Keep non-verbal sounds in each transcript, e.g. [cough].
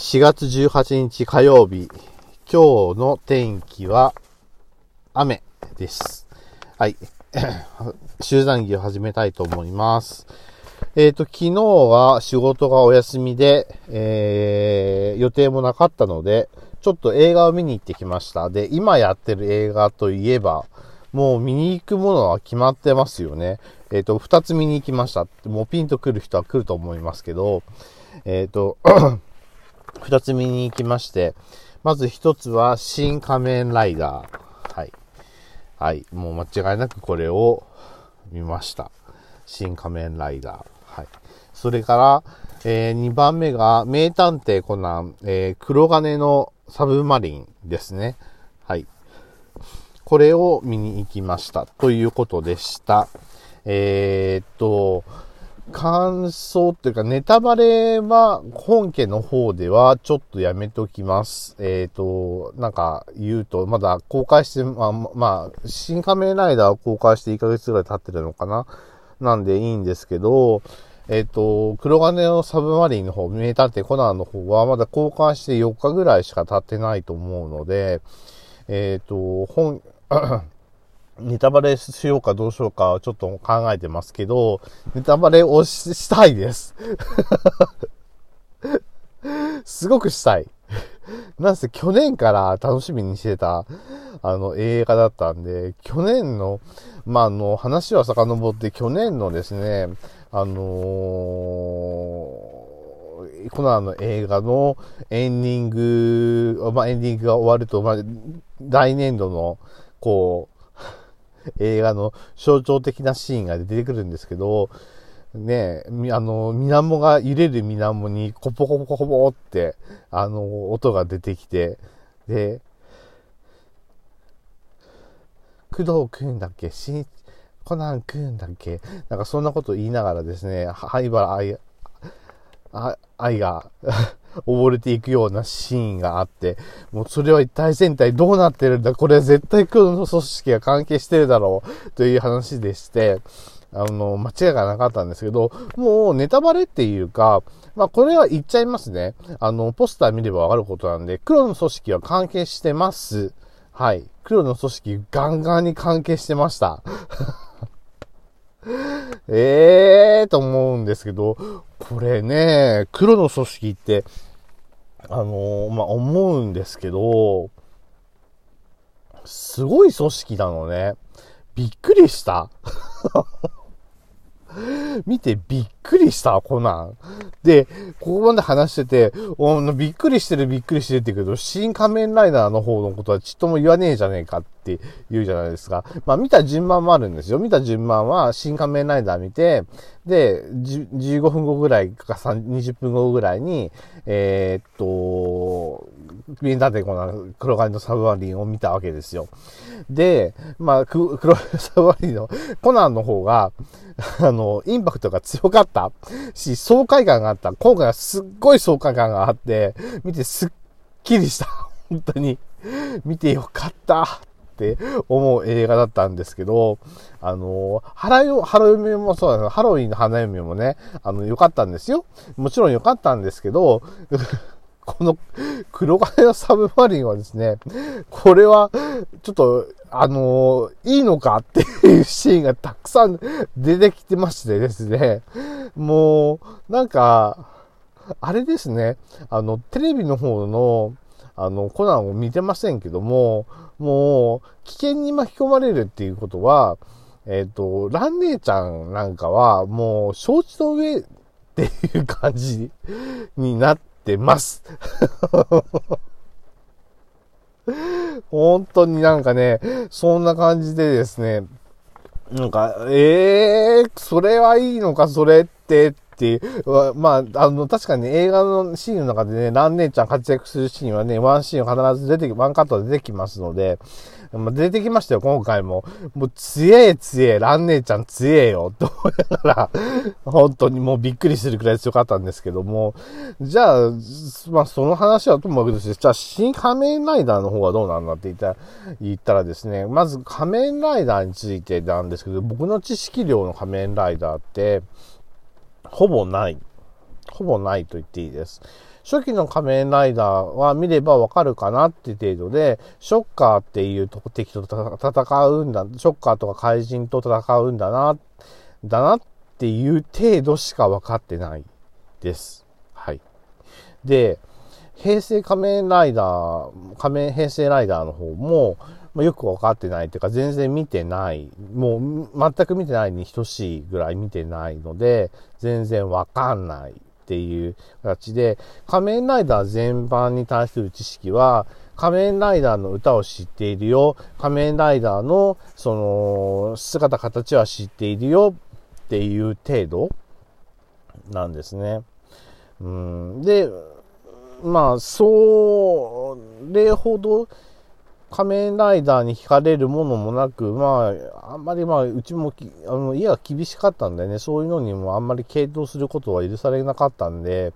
4月18日火曜日、今日の天気は雨です。はい。集団着を始めたいと思います。えっ、ー、と、昨日は仕事がお休みで、えー、予定もなかったので、ちょっと映画を見に行ってきました。で、今やってる映画といえば、もう見に行くものは決まってますよね。えっ、ー、と、二つ見に行きました。もうピンと来る人は来ると思いますけど、えっ、と、[coughs] 二つ見に行きまして、まず一つは、新仮面ライダー。はい。はい。もう間違いなくこれを見ました。新仮面ライダー。はい。それから、えー、2番目が、名探偵コナン、えー、黒金のサブマリンですね。はい。これを見に行きました。ということでした。えー、っと、感想っていうか、ネタバレは本家の方ではちょっとやめときます。えっ、ー、と、なんか言うと、まだ公開して、まあ、まあ、新仮面ライダーを公開して1ヶ月ぐらい経ってるのかななんでいいんですけど、えっ、ー、と、黒金のサブマリンの方、名探偵コナンの方はまだ公開して4日ぐらいしか経ってないと思うので、えっ、ー、と、本、ネタバレしようかどうしようかちょっと考えてますけど、ネタバレをしたいです。[laughs] すごくしたい。なんせ去年から楽しみにしてた、あの、映画だったんで、去年の、まあ、あの、話は遡って去年のですね、あのー、コナンの映画のエンディング、まあ、エンディングが終わると、まあ、来年度の、こう、映画の象徴的なシーンが出てくるんですけど、ねえあの、水面が揺れる水面にコポコポコポって、あの、音が出てきて、で、工藤くんだっけ？しんコナンくんだっけ？なんかそんなこと言いながらですね、灰原愛、愛が溺れていくようなシーンがあって、もうそれは一体全体どうなってるんだ？これは絶対黒の組織が関係してるだろうという話でして、あの、間違いがなかったんですけど、もうネタバレっていうか、まあこれは言っちゃいますね。あの、ポスター見ればわかることなんで、黒の組織は関係してます。はい。黒の組織ガンガンに関係してました。え [laughs] えーと思うんですけど、これね、黒の組織って、あのー、まあ、思うんですけど、すごい組織なのね。びっくりした。見てびっくりした、コナン。で、ここまで話してて、おびっくりしてるびっくりしてるって言うけど、新仮面ライダーの方のことはちっとも言わねえじゃねえかって言うじゃないですか。まあ見た順番もあるんですよ。見た順番は新仮面ライダー見て、で、15分後ぐらいか20分後ぐらいに、えー、っと、名探偵コナン黒金のサブマリンを見たわけですよ。で、まあ、黒金のサブマリンの [laughs] コナンの方が、あの、インパクトが強かったし、爽快感があった。今回はすっごい爽快感があって、見てすっきりした。本当に。見てよかったって思う映画だったんですけど、あの、ハラヨ、ハロウィンもそうだな、ハロウィンの花嫁もね、あの、良かったんですよ。もちろん良かったんですけど、この黒金のサブマリンはですね、これは、ちょっと、あのー、いいのかっていうシーンがたくさん出てきてましてですね、もう、なんか、あれですね、あの、テレビの方の、あの、コナンを見てませんけども、もう、危険に巻き込まれるっていうことは、えっ、ー、と、ラン姉ちゃんなんかは、もう、承知の上っていう感じになってます。[laughs] 本当になんかね、そんな感じでですね、なんか、ええー、それはいいのか、それってっていう、まあ、あの、確かに映画のシーンの中でね、ラン姉ちゃん活躍するシーンはね、ワンシーン必ず出てき、ワンカットで出てきますので、まあ、出てきましたよ、今回も。もう、強え強え、ラン姉ちゃん強えよ、と思いながら、本当にもうびっくりするくらい強かったんですけども、じゃあ、まあ、その話はともかくですじゃあ、新仮面ライダーの方はどうなんだって言った、言ったらですね、まず仮面ライダーについてなんですけど、僕の知識量の仮面ライダーって、ほぼない。ほぼないと言っていいです。初期の仮面ライダーは見ればわかるかなって程度で、ショッカーっていう敵と戦うんだ、ショッカーとか怪人と戦うんだな、だなっていう程度しか分かってないです。はい。で、平成仮面ライダー、仮面平成ライダーの方も、まあ、よく分かってないっていうか、全然見てない。もう、全く見てないに等しいぐらい見てないので、全然分かんないっていう形で、仮面ライダー全般に対する知識は、仮面ライダーの歌を知っているよ。仮面ライダーの、その、姿形は知っているよっていう程度なんですね。うん。で、まあ、それほど、仮面ライダーに惹かれるものもなく、まあ、あんまりまあ、うちもあの、家が厳しかったんでね、そういうのにもあんまり傾倒することは許されなかったんで、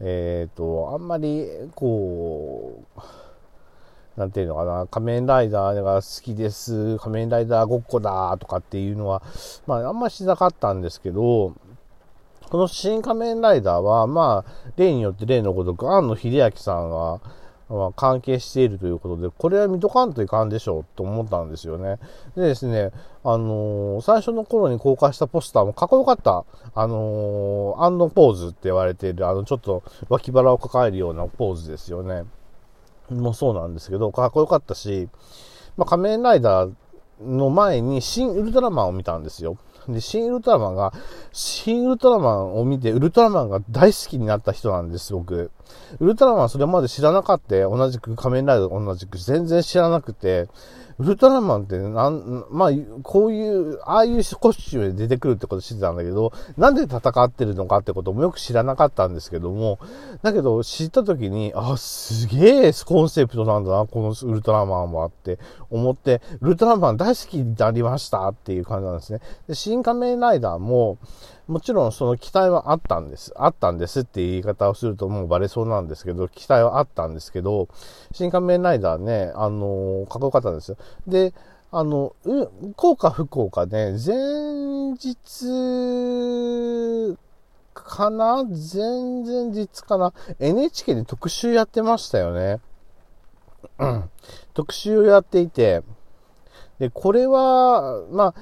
えっ、ー、と、あんまり、こう、なんていうのかな、仮面ライダーが好きです、仮面ライダーごっこだとかっていうのは、まあ、あんましなかったんですけど、この新仮面ライダーは、まあ、例によって例のごとく、庵野秀明さんが、まあ、関係しているということで、これは見とかんといかんでしょうと思ったんですよね。でですね、あのー、最初の頃に公開したポスターもかっこよかった。あのー、アンドポーズって言われている、あの、ちょっと脇腹を抱えるようなポーズですよね。もうそうなんですけど、かっこよかったし、まあ、仮面ライダーの前に新ウルトラマンを見たんですよ。で、新ウルトラマンが、新ウルトラマンを見て、ウルトラマンが大好きになった人なんです、僕。ウルトラマンそれまで知らなかった。同じく仮面ライダー同じく全然知らなくて、ウルトラマンってなん、まあ、こういう、ああいうコスチュームで出てくるってこと知ってたんだけど、なんで戦ってるのかってこともよく知らなかったんですけども、だけど知った時に、あ、すげえコンセプトなんだな、このウルトラマンはって思って、ウルトラマン大好きになりましたっていう感じなんですね。で、新仮面ライダーも、もちろんその期待はあったんです。あったんですっていう言い方をするともうバレそうなんですけど、期待はあったんですけど、新仮面ライダーね、あのー、かっこよかったんですよ。で、あの、う、効か不幸かね、前日かな？前々日かな ?NHK で特集やってましたよね。うん。特集をやっていて、で、これは、まあ、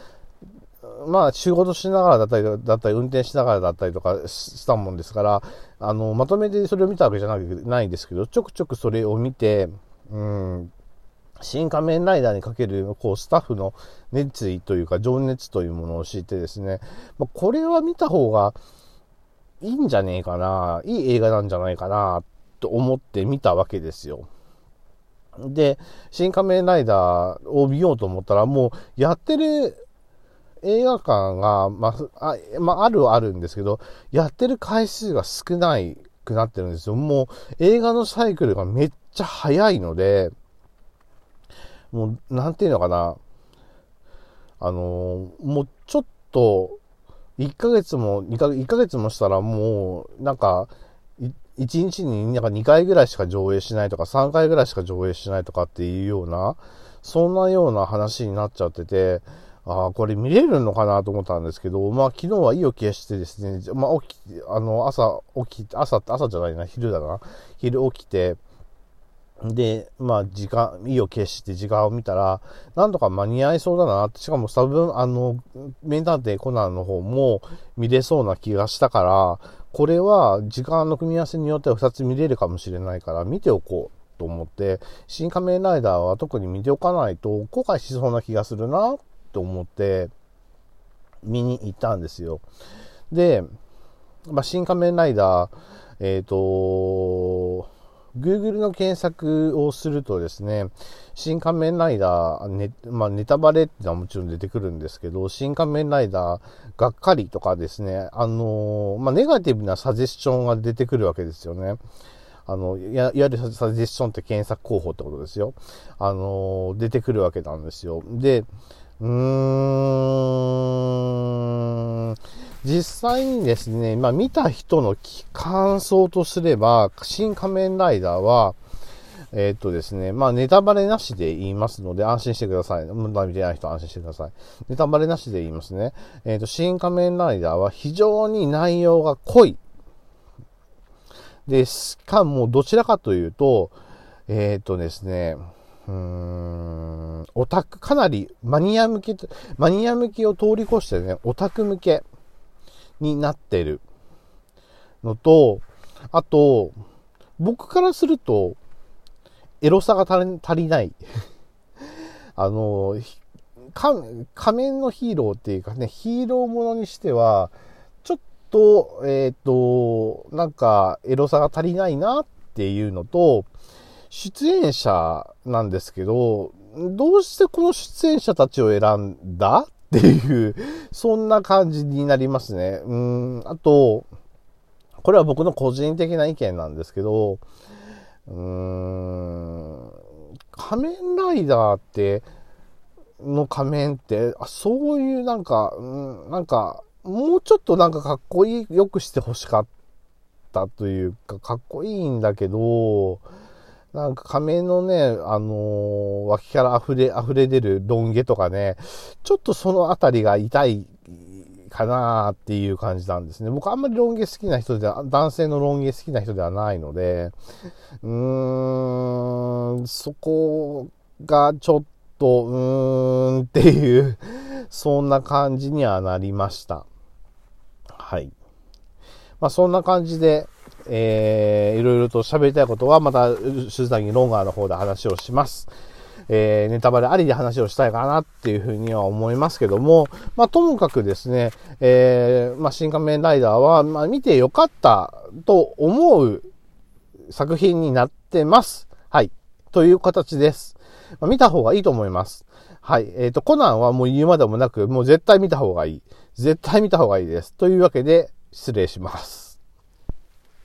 まあ仕事しながらだったり、だったり、運転しながらだったりとかしたもんですから、あの、まとめてそれを見たわけじゃないんですけど、ちょくちょくそれを見て、うん、新仮面ライダーにかける、こう、スタッフの熱意というか、情熱というものを知ってですね、まあ、これは見た方がいいんじゃねえかな、いい映画なんじゃないかな、と思って見たわけですよ。で、新仮面ライダーを見ようと思ったら、もう、やってる映画館が、まあ、あ、まあ、あるはあるんですけど、やってる回数が少ないくなってるんですよ。もう映画のサイクルがめっちゃ早いので、もう、なんていうのかな。あのー、もうちょっと、1ヶ月も2ヶ、1ヶ月もしたらもう、なんか、1日になんか2回ぐらいしか上映しないとか、3回ぐらいしか上映しないとかっていうような、そんなような話になっちゃってて、ああ、これ見れるのかなと思ったんですけど、まあ昨日は意を決してですね、まあ起き、あの、朝起き、朝、朝じゃないな、昼だな。昼起きて、で、まあ時間、意を決して時間を見たら、なんとか間に合いそうだなって、しかも多分、あの、名探偵コナンの方も見れそうな気がしたから、これは時間の組み合わせによっては2つ見れるかもしれないから見ておこうと思って、新仮面ライダーは特に見ておかないと後悔しそうな気がするなと思って見に行ったんですよ。で、まあ、新仮面ライダー、えっ、ー、と、Google の検索をするとですね、新仮面ライダー、ね、まあ、ネタバレっていうのはもちろん出てくるんですけど、新仮面ライダー、がっかりとかですね、あのまあ、ネガティブなサジェスションが出てくるわけですよね。あの、いわゆるサジェスションって検索候補ってことですよ。あの出てくるわけなんですよ。で、うーん。実際にですね、まあ見た人の感想とすれば、新仮面ライダーは、えー、っとですね、まあネタバレなしで言いますので安心してください。まだ見てない人安心してください。ネタバレなしで言いますね。えー、っと、新仮面ライダーは非常に内容が濃い。で、しかもどちらかというと、えっ、とですね、うーん、オタク、かなりマニア向け、マニア向けを通り越してね、オタク向けになってるのと、あと、僕からすると、エロさが足りない。[laughs] あの、仮面のヒーローっていうかね、ヒーローものにしては、ちょっと、えっ、ー、と、なんか、エロさが足りないなっていうのと、出演者なんですけど、どうしてこの出演者たちを選んだっていう、そんな感じになりますね。うん、あと、これは僕の個人的な意見なんですけど、うーん、仮面ライダーって、の仮面って、あそういうなんか、うん、なんか、もうちょっとなんかかっこいい、よくして欲しかったというか、かっこいいんだけど、なんか仮面のね、あのー、脇から溢れ、溢れ出るロン毛とかね、ちょっとそのあたりが痛いかなっていう感じなんですね。僕あんまりロン毛好きな人では、男性のロン毛好きな人ではないので、うーん、そこがちょっと、うーんっていう、そんな感じにはなりました。はい。まあそんな感じで、えー、いろいろと喋りたいことはまた、鈴谷ロンガーの方で話をします。えー、ネタバレありで話をしたいかなっていうふうには思いますけども、まあ、ともかくですね、えー、まあ、新仮面ライダーは、まあ、見てよかったと思う作品になってます。はい。という形です。まあ、見た方がいいと思います。はい。えっ、ー、と、コナンはもう言うまでもなく、もう絶対見た方がいい。絶対見た方がいいです。というわけで、失礼します。